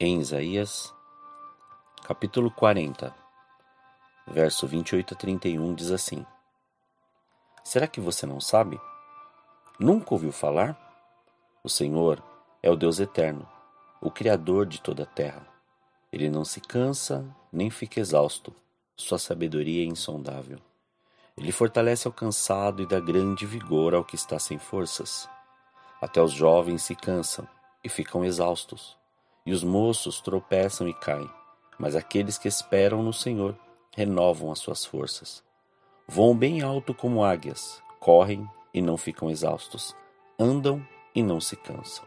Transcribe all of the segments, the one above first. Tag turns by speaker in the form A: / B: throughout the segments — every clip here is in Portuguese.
A: Em Isaías, capítulo 40, verso 28 a 31 diz assim: Será que você não sabe? Nunca ouviu falar? O Senhor é o Deus eterno, o Criador de toda a terra. Ele não se cansa nem fica exausto, sua sabedoria é insondável. Ele fortalece ao cansado e dá grande vigor ao que está sem forças. Até os jovens se cansam e ficam exaustos, e os moços tropeçam e caem, mas aqueles que esperam no Senhor renovam as suas forças. Voam bem alto como águias, correm e não ficam exaustos, andam e não se cansam.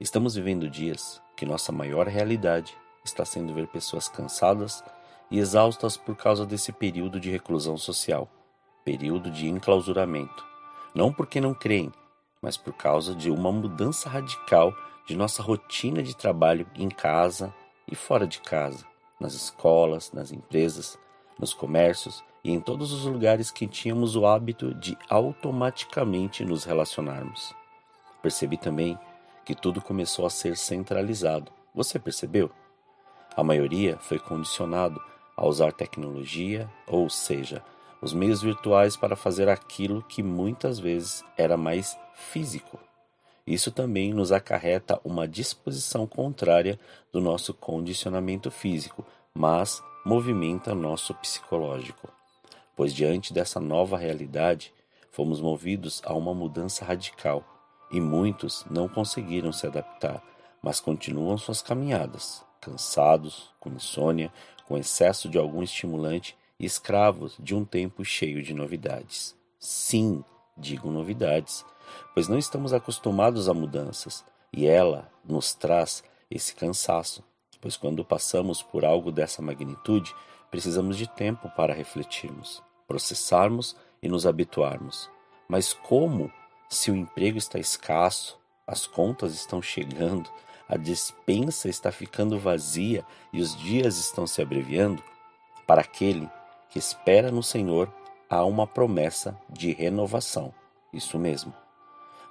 A: Estamos vivendo dias que nossa maior realidade está sendo ver pessoas cansadas e exaustas por causa desse período de reclusão social, período de enclausuramento. Não porque não creem, mas por causa de uma mudança radical de nossa rotina de trabalho em casa e fora de casa, nas escolas, nas empresas, nos comércios e em todos os lugares que tínhamos o hábito de automaticamente nos relacionarmos. Percebi também que tudo começou a ser centralizado. Você percebeu? A maioria foi condicionado a usar tecnologia, ou seja, os meios virtuais para fazer aquilo que muitas vezes era mais físico. Isso também nos acarreta uma disposição contrária do nosso condicionamento físico, mas movimenta nosso psicológico. Pois diante dessa nova realidade, fomos movidos a uma mudança radical e muitos não conseguiram se adaptar, mas continuam suas caminhadas, cansados, com insônia, com excesso de algum estimulante e escravos de um tempo cheio de novidades. Sim, digo novidades, pois não estamos acostumados a mudanças e ela nos traz esse cansaço, pois quando passamos por algo dessa magnitude, precisamos de tempo para refletirmos, processarmos e nos habituarmos. Mas como se o emprego está escasso, as contas estão chegando, a despensa está ficando vazia e os dias estão se abreviando, para aquele que espera no Senhor há uma promessa de renovação. Isso mesmo.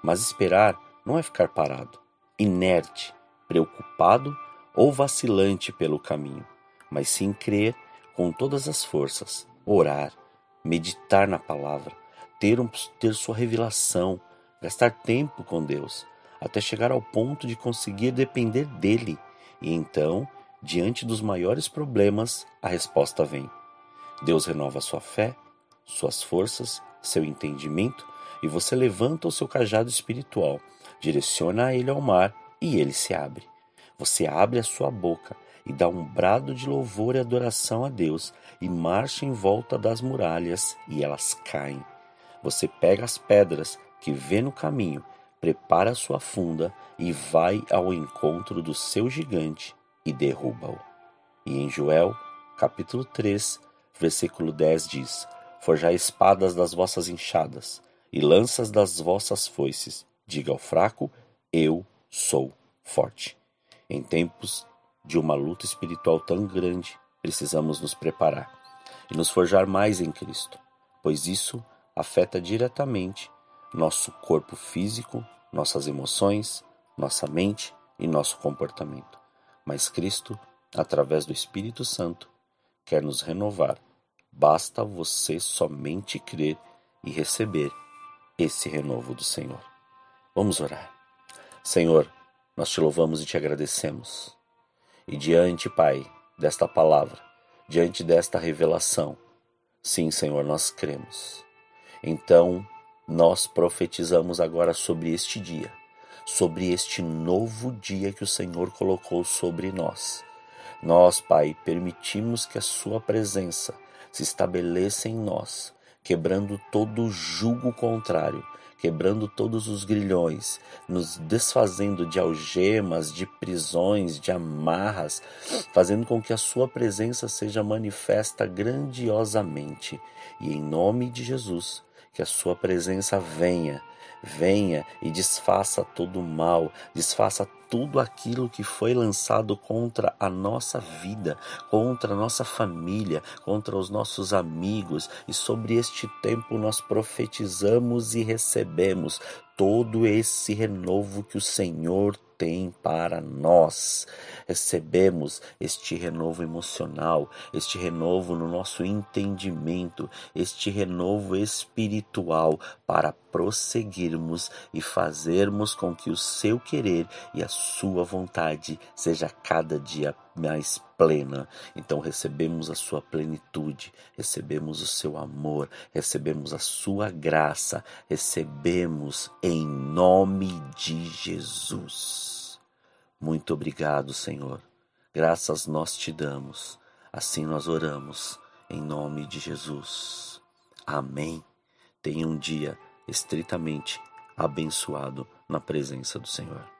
A: Mas esperar não é ficar parado, inerte, preocupado ou vacilante pelo caminho, mas sim crer com todas as forças, orar, meditar na palavra, ter, um, ter sua revelação, gastar tempo com Deus, até chegar ao ponto de conseguir depender dele. E então, diante dos maiores problemas, a resposta vem. Deus renova sua fé, suas forças, seu entendimento, e você levanta o seu cajado espiritual, direciona ele ao mar e ele se abre. Você abre a sua boca e dá um brado de louvor e adoração a Deus e marcha em volta das muralhas e elas caem. Você pega as pedras que vê no caminho, prepara a sua funda e vai ao encontro do seu gigante e derruba-o. E em Joel, capítulo 3, versículo 10 diz: Forjai espadas das vossas enxadas e lanças das vossas foices. Diga ao fraco: Eu sou forte. Em tempos de uma luta espiritual tão grande, precisamos nos preparar e nos forjar mais em Cristo, pois isso afeta diretamente nosso corpo físico, nossas emoções, nossa mente e nosso comportamento. Mas Cristo, através do Espírito Santo, quer nos renovar. Basta você somente crer e receber esse renovo do Senhor. Vamos orar. Senhor, nós te louvamos e te agradecemos. E diante, Pai, desta palavra, diante desta revelação, sim, Senhor, nós cremos. Então, nós profetizamos agora sobre este dia, sobre este novo dia que o Senhor colocou sobre nós. Nós, Pai, permitimos que a Sua presença se estabeleça em nós, quebrando todo o jugo contrário, quebrando todos os grilhões, nos desfazendo de algemas, de prisões, de amarras, fazendo com que a Sua presença seja manifesta grandiosamente. E em nome de Jesus, que a Sua presença venha venha e desfaça todo o mal, desfaça tudo aquilo que foi lançado contra a nossa vida, contra a nossa família, contra os nossos amigos, e sobre este tempo nós profetizamos e recebemos todo esse renovo que o Senhor tem para nós. Recebemos este renovo emocional, este renovo no nosso entendimento, este renovo espiritual para prosseguirmos e fazermos com que o seu querer e a sua vontade seja cada dia mais plena. Então recebemos a sua plenitude, recebemos o seu amor, recebemos a sua graça, recebemos em nome de Jesus. Muito obrigado, Senhor. Graças nós te damos. Assim nós oramos em nome de Jesus. Amém. Tenha um dia estritamente abençoado na presença do Senhor.